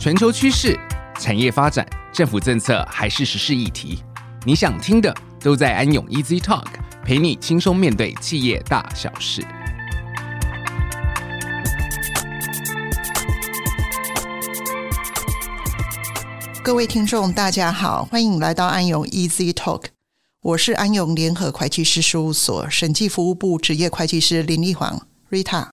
全球趋势、产业发展、政府政策还是时事议题，你想听的都在安永 Easy Talk，陪你轻松面对企业大小事。各位听众，大家好，欢迎来到安永 Easy Talk，我是安永联合会计师事务所审计服务部职业会计师林丽煌 Rita。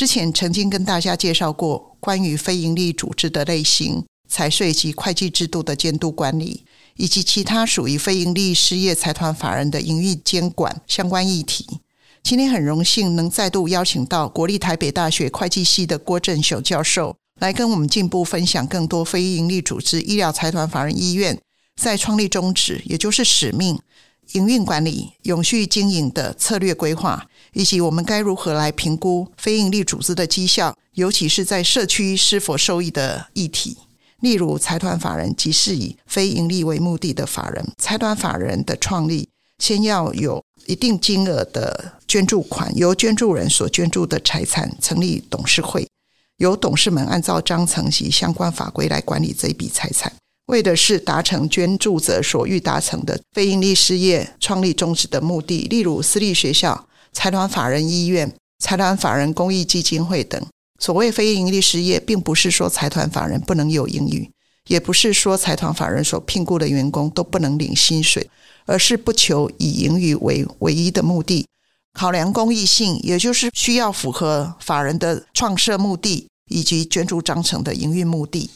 之前曾经跟大家介绍过关于非营利组织的类型、财税及会计制度的监督管理，以及其他属于非营利事业财团法人的营运监管相关议题。今天很荣幸能再度邀请到国立台北大学会计系的郭振雄教授。来跟我们进一步分享更多非营利组织医疗财团法人医院在创立宗旨，也就是使命、营运管理、永续经营的策略规划，以及我们该如何来评估非营利组织的绩效，尤其是在社区是否受益的议题。例如，财团法人即是以非营利为目的的法人，财团法人的创立先要有一定金额的捐助款，由捐助人所捐助的财产成立董事会。由董事们按照章程及相关法规来管理这一笔财产，为的是达成捐助者所欲达成的非营利事业创立宗旨的目的。例如，私立学校、财团法人医院、财团法人公益基金会等。所谓非营利事业，并不是说财团法人不能有盈余，也不是说财团法人所聘雇的员工都不能领薪水，而是不求以盈余为唯一的目的，考量公益性，也就是需要符合法人的创设目的。以及捐助章程的营运目的，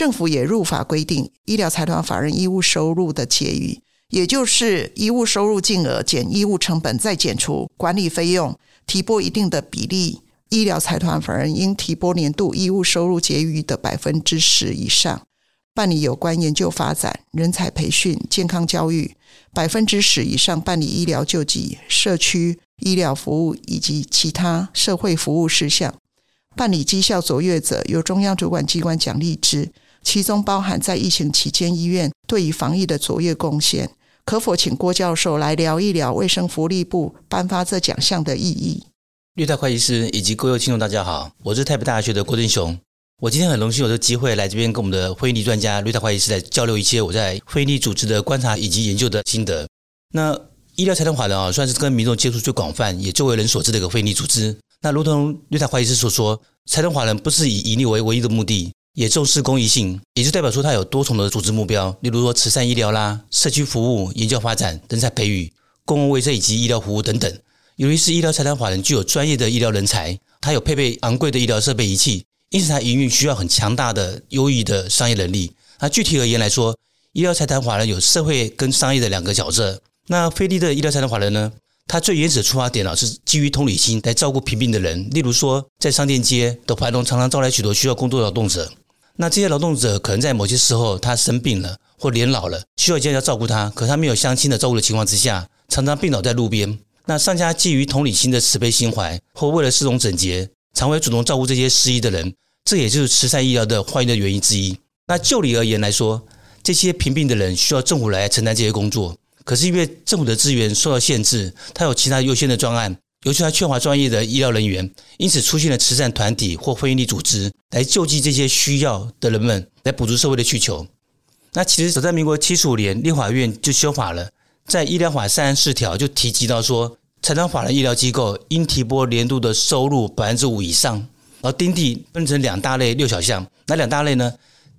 政府也入法规定，医疗财团法人医务收入的结余，也就是医务收入净额减医务成本，再减除管理费用，提拨一定的比例，医疗财团法人应提拨年度医务收入结余的百分之十以上，办理有关研究发展、人才培训、健康教育，百分之十以上办理医疗救济、社区医疗服务以及其他社会服务事项。办理绩效卓越者，由中央主管机关奖励之，其中包含在疫情期间医院对于防疫的卓越贡献。可否请郭教授来聊一聊卫生福利部颁发这奖项的意义？绿泰会计师以及各位听众，大家好，我是台北大学的郭正雄。我今天很荣幸有这个机会来这边跟我们的非利专家绿泰会计师来交流一些我在非利组织的观察以及研究的心得。那医疗财团法人啊，算是跟民众接触最广泛，也最为人所知的一个非利组织。那如同绿泰会计师所说，财团法人不是以盈利为唯一的目的，也重视公益性，也就代表说它有多重的组织目标，例如说慈善医疗啦、社区服务、研究发展、人才培育、公共卫生以及医疗服务等等。由于是医疗财团法人具有专业的医疗人才，它有配备昂贵的医疗设备仪器，因此它营运需要很强大的优异的商业能力。那具体而言来说，医疗财团法人有社会跟商业的两个角色。那非利的医疗财团法人呢？它最原始的出发点啊，是基于同理心来照顾贫病的人。例如说，在商店街的繁荣常常招来许多需要工作的劳动者。那这些劳动者可能在某些时候他生病了或年老了，需要家要照顾他，可他没有相亲的照顾的情况之下，常常病倒在路边。那商家基于同理心的慈悲心怀，或为了市容整洁，常会主动照顾这些失意的人。这也就是慈善医疗的欢迎的原因之一。那就理而言来说，这些贫病的人需要政府来承担这些工作。可是因为政府的资源受到限制，他有其他优先的专案，尤其他缺乏专业的医疗人员，因此出现了慈善团体或非营利组织来救济这些需要的人们，来补足社会的需求。那其实早在民国七十五年，立法院就修法了，在医疗法三十四条就提及到说，财团法人医疗机构应提拨年度的收入百分之五以上，而丁地分成两大类六小项，哪两大类呢？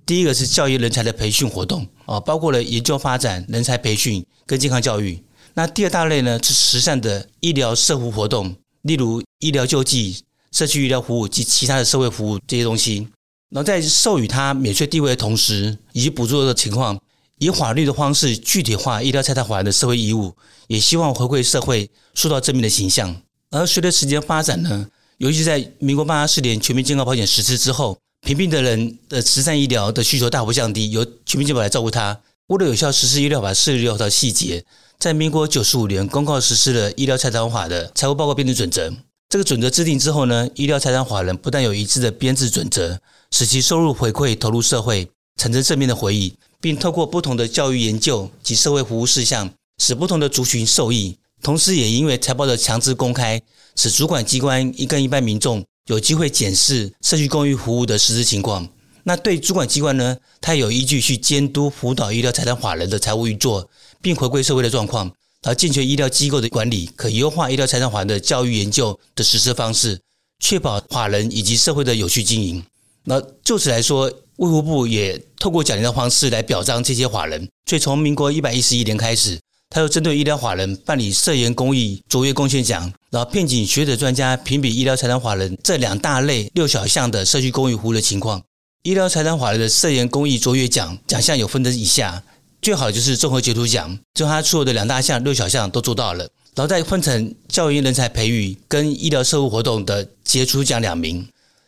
第一个是教育人才的培训活动啊，包括了研究发展、人才培训跟健康教育。那第二大类呢是慈善的医疗社福活动，例如医疗救济、社区医疗服务及其他的社会服务这些东西。然后在授予他免税地位的同时，以及补助的情况，以法律的方式具体化医疗财团法人的社会义务，也希望回馈社会，塑造正面的形象。而随着时间发展呢，尤其在民国八十四年全民健康保险实施之后。贫病的人的慈善医疗的需求大幅降低，由全民健保来照顾他。为了有效实施医疗法四十六条细节，在民国九十五年公告实施了医疗财团法的财务报告编制准则。这个准则制定之后呢，医疗财团法人不但有一致的编制准则，使其收入回馈投入社会，产生正面的回忆，并透过不同的教育研究及社会服务事项，使不同的族群受益。同时，也因为财报的强制公开，使主管机关一跟一般民众。有机会检视社区公益服务的实质情况，那对主管机关呢，它有依据去监督辅导医疗财产法人的财务运作，并回归社会的状况，而健全医疗机构的管理，可优化医疗财产法人的教育研究的实施方式，确保法人以及社会的有序经营。那就此来说，卫福部也透过奖励的方式来表彰这些法人。所以从民国一百一十一年开始，他又针对医疗法人办理社员公益卓越贡献奖，然后聘请学者专家评比医疗财产法人这两大类六小项的社区公益服务的情况。医疗财产法人的社员公益卓越奖奖项有分成以下，最好就是综合杰出奖，就他所有的两大项、六小项都做到了，然后再分成教育人才培育跟医疗社会活动的杰出奖两名。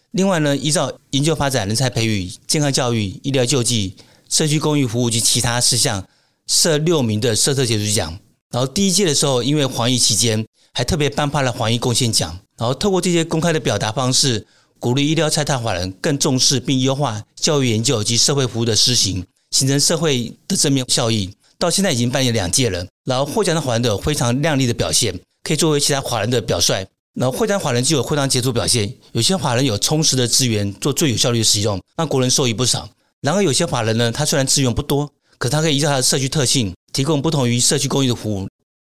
另外呢，依照研究发展、人才培育、健康教育、医疗救济、社区公益服务及其他事项，设六名的社特杰出奖。然后第一届的时候，因为防疫期间，还特别颁发了防疫贡献奖。然后透过这些公开的表达方式。鼓励医疗财产法人更重视并优化教育研究及社会服务的施行，形成社会的正面效益。到现在已经办理两届了，然后获奖的华人都有非常亮丽的表现，可以作为其他华人的表率。然后获奖法人就有非常杰出表现，有些华人有充实的资源做最有效率的使用，让国人受益不少。然而有些华人呢，他虽然资源不多，可他可以依照他的社区特性，提供不同于社区公益的服务。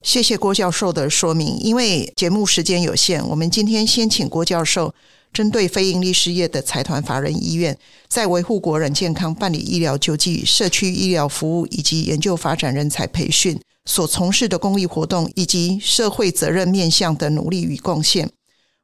谢谢郭教授的说明。因为节目时间有限，我们今天先请郭教授。针对非营利事业的财团法人医院，在维护国人健康、办理医疗救济、社区医疗服务以及研究发展人才培训所从事的公益活动，以及社会责任面向的努力与贡献。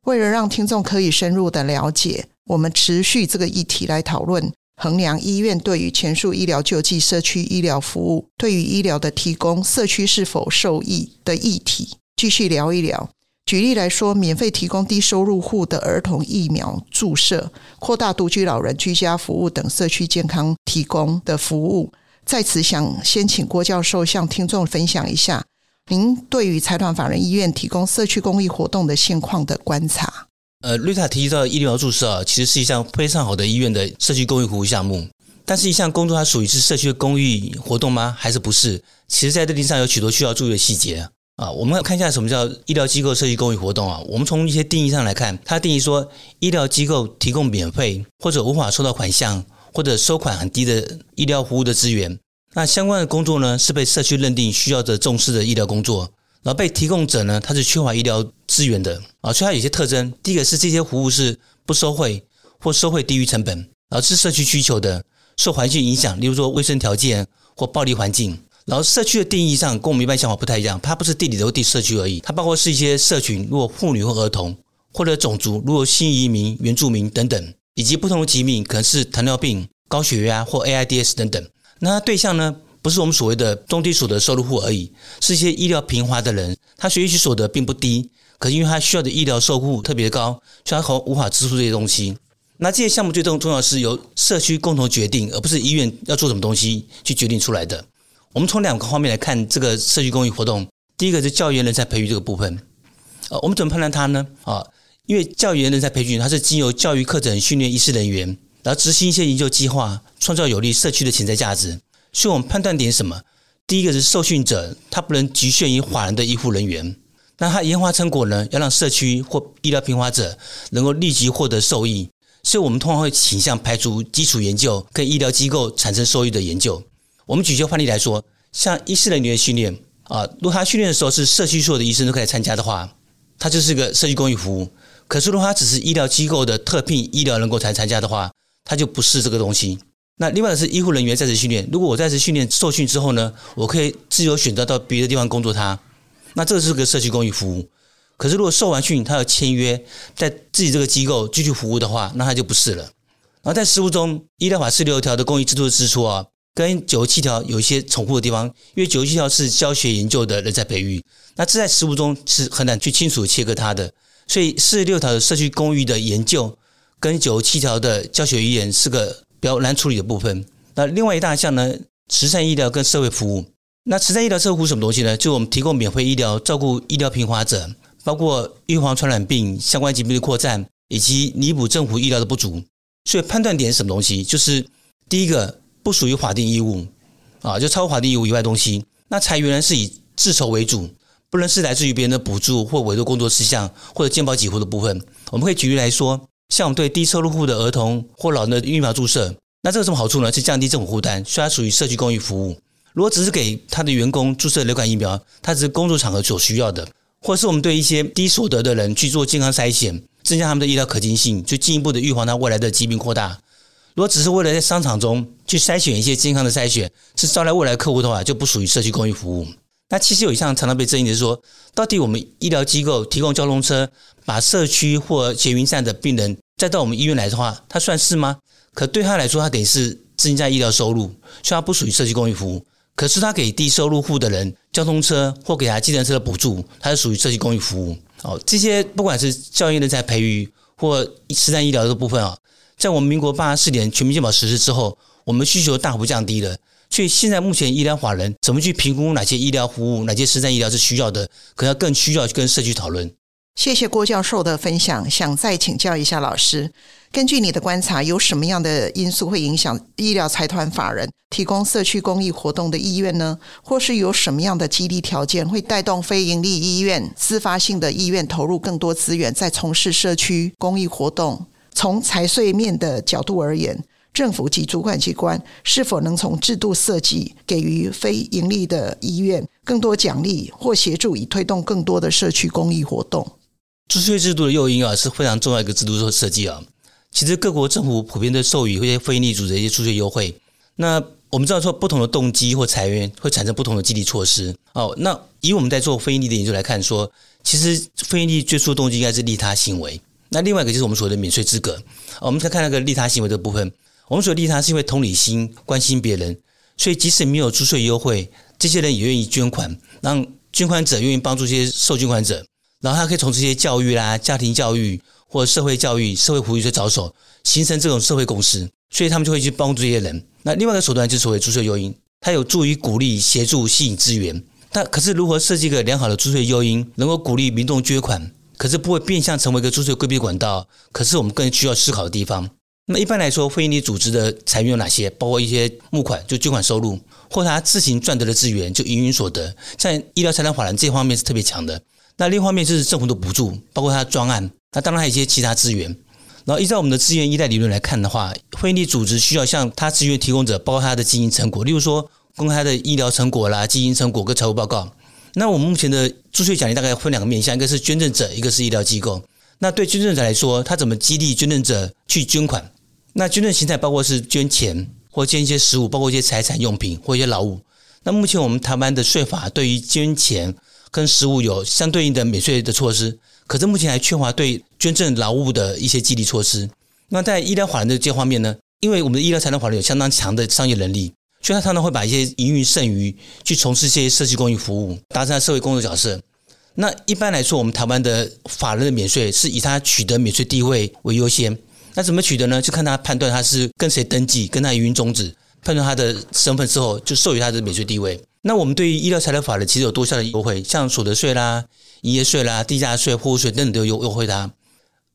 为了让听众可以深入的了解，我们持续这个议题来讨论，衡量医院对于前述医疗救济、社区医疗服务对于医疗的提供，社区是否受益的议题，继续聊一聊。举例来说，免费提供低收入户的儿童疫苗注射，扩大独居老人居家服务等社区健康提供的服务。在此，想先请郭教授向听众分享一下，您对于财团法人医院提供社区公益活动的现况的观察。呃，瑞塔提及到的疫苗注射，其实是一项非常好的医院的社区公益服务项目。但是，一项工作它属于是社区的公益活动吗？还是不是？其实，在这地上有许多需要注意的细节。啊，我们要看一下什么叫医疗机构社区公益活动啊？我们从一些定义上来看，它定义说，医疗机构提供免费或者无法收到款项或者收款很低的医疗服务的资源。那相关的工作呢，是被社区认定需要的重视的医疗工作。然后被提供者呢，他是缺乏医疗资源的啊，所以它有些特征。第一个是这些服务是不收费或收费低于成本，然后是社区需求的，受环境影响，例如说卫生条件或暴力环境。然后社区的定义上跟我们一般想法不太一样，它不是地理的地社区而已，它包括是一些社群，如果妇女或儿童，或者种族，如果新移民、原住民等等，以及不同的疾病，可能是糖尿病、高血压或 AIDS 等等。那它对象呢，不是我们所谓的中低所得收入户而已，是一些医疗贫乏的人，他学习所得并不低，可是因为他需要的医疗收入特别高，所以他无法支出这些东西。那这些项目最重重要是由社区共同决定，而不是医院要做什么东西去决定出来的。我们从两个方面来看这个社区公益活动。第一个是教研人才培育这个部分，呃，我们怎么判断它呢？啊，因为教研人才培训它是经由教育课程训练医师人员，然后执行一些研究计划，创造有利社区的潜在价值。所以我们判断点什么？第一个是受训者，他不能局限于法人的医护人员，那他研发成果呢，要让社区或医疗平乏者能够立即获得受益。所以我们通常会倾向排除基础研究跟医疗机构产生收益的研究。我们举个范例来说，像医师人员训练啊，如果他训练的时候是社区所有的医生都可以参加的话，他就是个社区公益服务。可是如果他只是医疗机构的特聘医疗人员才参加的话，他就不是这个东西。那另外的是医护人员在职训练，如果我在职训练受训之后呢，我可以自由选择到别的地方工作他，那这是个社区公益服务。可是如果受完训，他要签约在自己这个机构继续服务的话，那他就不是了。然后在实务中，医疗法四六条的公益制度的支出啊。跟九十七条有一些重复的地方，因为九十七条是教学研究的人才培育，那这在实务中是很难去清楚切割它的，所以四十六条的社区公寓的研究跟九十七条的教学语言是个比较难处理的部分。那另外一大项呢，慈善医疗跟社会服务，那慈善医疗社会服务什么东西呢？就我们提供免费医疗，照顾医疗贫乏者，包括预防传染病相关疾病的扩散，以及弥补政府医疗的不足。所以判断点是什么东西？就是第一个。不属于法定义务，啊，就超过法定义务以外东西，那财源呢是以自筹为主，不能是来自于别人的补助或委托工作事项或者健保给付的部分。我们可以举例来说，像我们对低收入户的儿童或老人的疫苗注射，那这个什么好处呢？是降低政府负担，虽然属于社区公益服务。如果只是给他的员工注射流感疫苗，它只是工作场合所需要的，或者是我们对一些低所得的人去做健康筛检，增加他们的医疗可行性，就进一步的预防他未来的疾病扩大。如果只是为了在商场中去筛选一些健康的筛选，是招来未来客户的话，就不属于社区公益服务。那其实有一项常常被争议的是说，到底我们医疗机构提供交通车，把社区或捷运站的病人再到我们医院来的话，它算是吗？可对他来说，他等于是增加医疗收入，所以它不属于社区公益服务。可是他给低收入户的人交通车或给他计程车的补助，它是属于社区公益服务。哦，这些不管是教育人才培育或实战医疗的部分啊，在我们民国八十四年全民健保实施之后，我们需求大幅降低了。所以现在目前医疗法人怎么去评估哪些医疗服务、哪些实战医疗是需要的，可能更需要跟社区讨论。谢谢郭教授的分享，想再请教一下老师，根据你的观察，有什么样的因素会影响医疗财团法人提供社区公益活动的意愿呢？或是有什么样的激励条件会带动非营利医院、自发性的医院投入更多资源在从事社区公益活动？从财税面的角度而言，政府及主管机关是否能从制度设计给予非营利的医院更多奖励或协助，以推动更多的社区公益活动？租税制度的诱因啊是非常重要一个制度的设计啊。其实各国政府普遍的授予一些非营利组织一些租税优惠。那我们知道说不同的动机或财源会产生不同的激励措施哦。那以我们在做非营利的研究来看说，其实非营利最初的动机应该是利他行为。那另外一个就是我们所谓的免税资格。我们再看那个利他行为的部分，我们所利他是因为同理心关心别人，所以即使没有租税优惠，这些人也愿意捐款，让捐款者愿意帮助这些受捐款者。然后他可以从这些教育啦、家庭教育或社会教育、社会福利去着手，形成这种社会共识，所以他们就会去帮助这些人。那另外一个手段就是所谓租税诱因，它有助于鼓励、协助、吸引资源。但可是如何设计一个良好的租税诱因，能够鼓励民众捐款，可是不会变相成为一个注税规避管道？可是我们更需要思考的地方。那一般来说，非营利组织的财源有哪些？包括一些募款，就捐款收入，或他自行赚得的资源，就营运所得。像医疗财产法人这方面是特别强的。那另一方面就是政府的补助，包括他的专案，那当然还有一些其他资源。然后依照我们的资源依赖理论来看的话，非营利组织需要向他资源提供者包括他的经营成果，例如说公开的医疗成果啦、经营成果跟财务报告。那我们目前的租税奖励大概分两个面向，一个是捐赠者，一个是医疗机构。那对捐赠者来说，他怎么激励捐赠者去捐款？那捐赠形态包括是捐钱，或捐一些实物，包括一些财产用品或一些劳务。那目前我们台湾的税法对于捐钱。跟实物有相对应的免税的措施，可是目前还缺乏对捐赠劳务的一些激励措施。那在医疗法人的这方面呢？因为我们的医疗财团法人有相当强的商业能力，所以他常常会把一些盈余剩余去从事这些社区公益服务，达成社会工作角色。那一般来说，我们台湾的法人的免税是以他取得免税地位为优先。那怎么取得呢？就看他判断他是跟谁登记，跟他营运宗旨，判断他的身份之后，就授予他的免税地位。那我们对于医疗材料法人其实有多项的优惠，像所得税啦、营业税啦、地价税、货物税等等都有优惠的。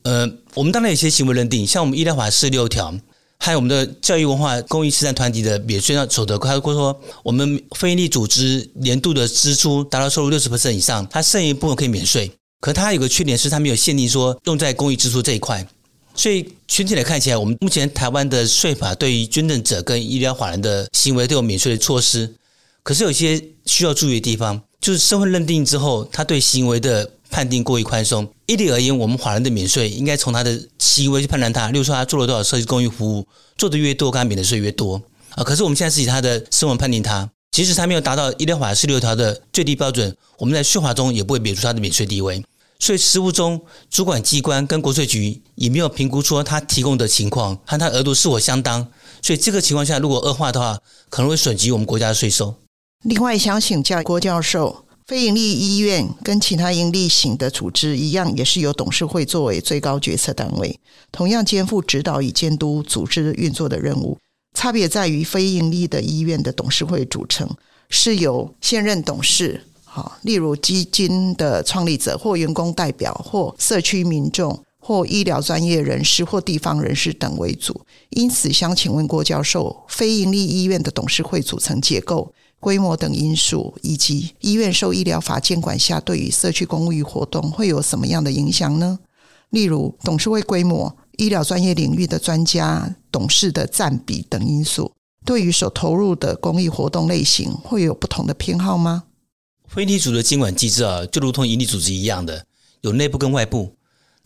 呃，我们当然有些行为认定，像我们医疗法四十六条，还有我们的教育文化公益慈善团体的免税所得，包括说我们非营利组织年度的支出达到收入六十 percent 以上，它剩余部分可以免税。可它有个缺点是，它没有限定说用在公益支出这一块。所以全体来看起来，我们目前台湾的税法对于捐赠者跟医疗法人的行为都有免税的措施。可是有些需要注意的地方，就是身份认定之后，他对行为的判定过于宽松。一理而言，我们法人的免税应该从他的行为去判断他。例如说，他做了多少社区公益服务，做的越多，他免的税越多啊。可是我们现在是以他的身份判定他，即使他没有达到医疗法十六条的最低标准，我们在税法中也不会免除他的免税地位。所以实务中，主管机关跟国税局也没有评估出他提供的情况和他额度是否相当。所以这个情况下，如果恶化的话，可能会损及我们国家的税收。另外，想请教郭教授，非营利医院跟其他营利型的组织一样，也是由董事会作为最高决策单位，同样肩负指导与监督组织运作的任务。差别在于，非营利的医院的董事会组成是由现任董事，好，例如基金的创立者或员工代表或社区民众或医疗专业人士或地方人士等为主。因此，想请问郭教授，非营利医院的董事会组成结构。规模等因素，以及医院受医疗法监管下对于社区公益活动会有什么样的影响呢？例如，董事会规模医疗专业领域的专家、董事的占比等因素，对于所投入的公益活动类型会有不同的偏好吗？非营利组的监管机制啊，就如同营利组织一样的，有内部跟外部。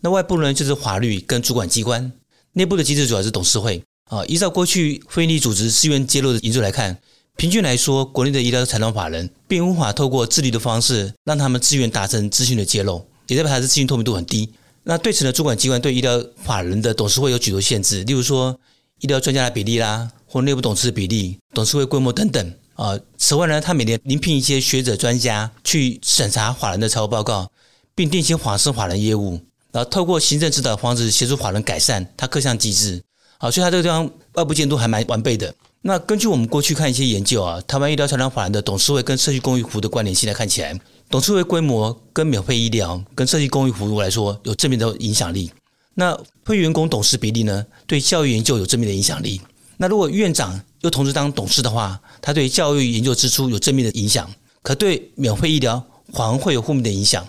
那外部呢，就是法律跟主管机关；内部的机制主要是董事会啊。依照过去非营利组织自愿揭露的研究来看，平均来说，国内的医疗财团法人并无法透过自律的方式让他们自愿达成资讯的揭露，也代表他的资讯透明度很低。那对此呢，主管机关对医疗法人的董事会有许多限制，例如说医疗专家的比例啦，或内部董事的比例、董事会规模等等啊。此外呢，他每年临聘一些学者专家去审查法人的财务报告，并定期访视法人业务，然后透过行政指导方式协助法人改善他各项机制。好，所以他这个地方外部监督还蛮完备的。那根据我们过去看一些研究啊，台湾医疗财团法人的董事会跟社区公益服务的关联性来看起来。董事会规模跟免费医疗、跟社区公益服务来说有正面的影响力。那非员工董事比例呢？对教育研究有正面的影响力。那如果院长又同时当董事的话，他对教育研究支出有正面的影响，可对免费医疗反而会有负面的影响。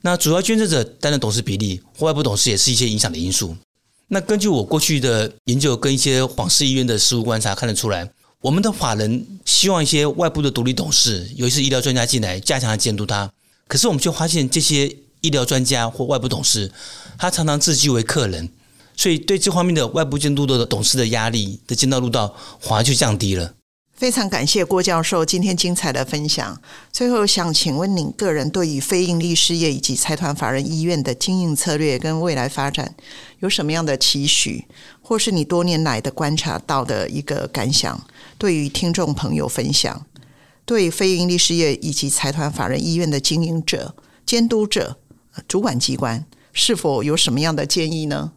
那主要捐赠者担任董事比例外部董事也是一些影响的因素。那根据我过去的研究跟一些皇室医院的实务观察看得出来。我们的法人希望一些外部的独立董事，尤其是医疗专家进来加强监督他。可是我们就发现，这些医疗专家或外部董事，他常常自居为客人，所以对这方面的外部监督的董事的压力的剑道路道反而就降低了。非常感谢郭教授今天精彩的分享。最后想请问您个人对于非营利事业以及财团法人医院的经营策略跟未来发展有什么样的期许，或是你多年来的观察到的一个感想？对于听众朋友分享，对非营利事业以及财团法人医院的经营者、监督者、主管机关，是否有什么样的建议呢？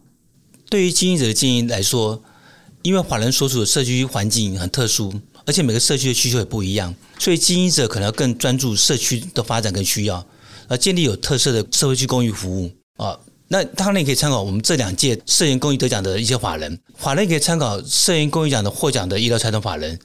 对于经营者的建议来说，因为法人所处的社区环境很特殊。而且每个社区的需求也不一样，所以经营者可能要更专注社区的发展跟需要，而建立有特色的社会区公益服务啊。那当然也可以参考我们这两届社员公益得奖的一些法人，法人也可以参考社员公益奖的获奖的医疗财团法人，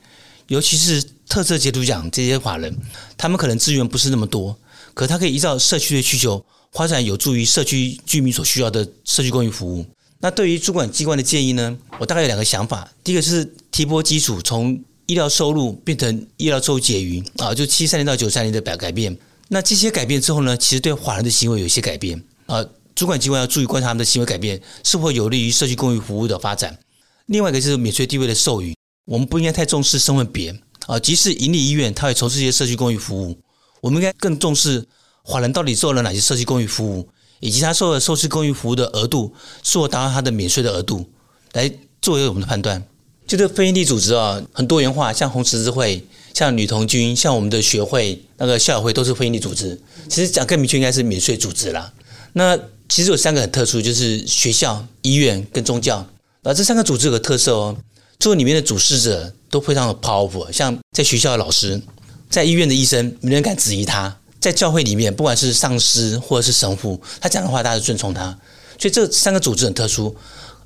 尤其是特色杰出奖这些法人，他们可能资源不是那么多，可他可以依照社区的需求发展有助于社区居民所需要的社区公益服务。那对于主管机关的建议呢，我大概有两个想法，第一个是提拨基础从。医疗收入变成医疗收入结余啊，就七三年到九三年的改改变。那这些改变之后呢，其实对法人的行为有一些改变啊。主管机关要注意观察他们的行为改变是否有利于社区公益服务的发展。另外一个就是免税地位的授予，我们不应该太重视身份别啊。即使营利医院，它会从事一些社区公益服务，我们应该更重视法人到底做了哪些社区公益服务，以及他受了社区公益服务的额度是否达到他的免税的额度，来作为我们的判断。就这非营利组织啊，很多元化，像红十字会、像女童军、像我们的学会、那个校友会，都是非营利组织。其实讲更明确，应该是免税组织啦。那其实有三个很特殊，就是学校、医院跟宗教。而这三个组织有个特色哦，做里面的主事者都非常的 powerful。像在学校的老师，在医院的医生，没人敢质疑他；在教会里面，不管是上师或者是神父，他讲的话大家都尊崇他。所以这三个组织很特殊，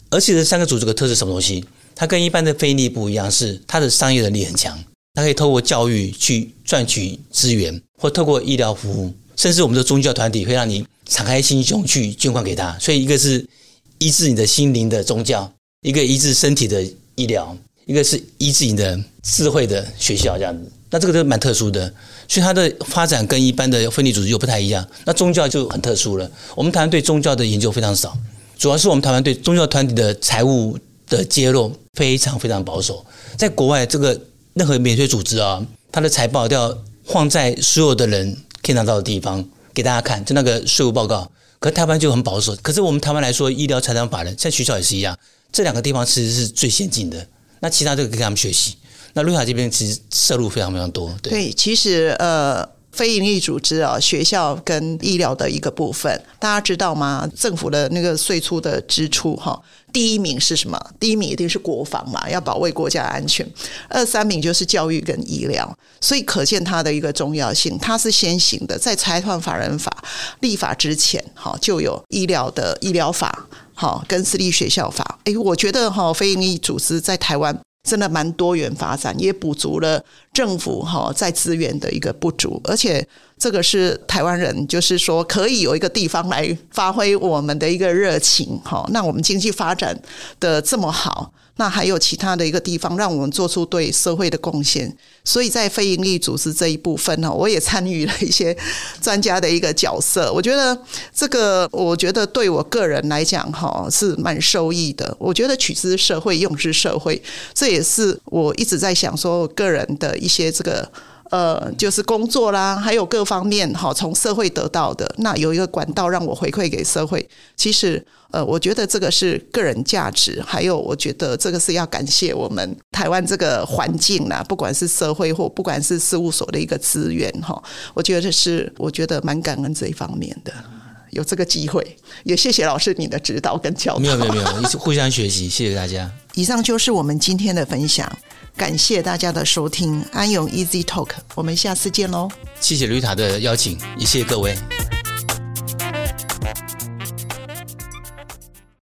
而且这三个组织的特色是什么东西？它跟一般的非利不一样，是它的商业能力很强，它可以透过教育去赚取资源，或透过医疗服务，甚至我们的宗教团体会让你敞开心胸去捐款给他。所以，一个是医治你的心灵的宗教，一个医治身体的医疗，一个是医治你的智慧的学校，这样子。那这个都蛮特殊的，所以它的发展跟一般的分离组织又不太一样。那宗教就很特殊了，我们台湾对宗教的研究非常少，主要是我们台湾对宗教团体的财务的揭露非常非常保守，在国外，这个任何免税组织啊，它的财报都要放在所有的人可以拿到的地方给大家看，就那个税务报告。可是台湾就很保守，可是我们台湾来说，医疗财团法人，在学校也是一样，这两个地方其实是最先进的。那其他这个跟他们学习。那瑞塔这边其实摄入非常非常多。对，其实呃。非营利组织啊，学校跟医疗的一个部分，大家知道吗？政府的那个税出的支出，哈，第一名是什么？第一名一定是国防嘛，要保卫国家安全。二三名就是教育跟医疗，所以可见它的一个重要性。它是先行的，在财团法人法立法之前，哈，就有医疗的医疗法，哈，跟私立学校法。诶，我觉得哈，非营利组织在台湾。真的蛮多元发展，也补足了政府哈在资源的一个不足，而且这个是台湾人，就是说可以有一个地方来发挥我们的一个热情哈。那我们经济发展的这么好。那还有其他的一个地方，让我们做出对社会的贡献。所以在非营利组织这一部分呢，我也参与了一些专家的一个角色。我觉得这个，我觉得对我个人来讲，哈，是蛮受益的。我觉得取之社会，用之社会，这也是我一直在想说，个人的一些这个。呃，就是工作啦，还有各方面哈，从社会得到的，那有一个管道让我回馈给社会。其实，呃，我觉得这个是个人价值，还有我觉得这个是要感谢我们台湾这个环境啦，不管是社会或不管是事务所的一个资源哈，我觉得是我觉得蛮感恩这一方面的，有这个机会，也谢谢老师你的指导跟教导。没有没有没有，一起互相学习，谢谢大家。以上就是我们今天的分享。感谢大家的收听，安永 Easy Talk，我们下次见喽！谢谢绿塔的邀请，也谢谢各位。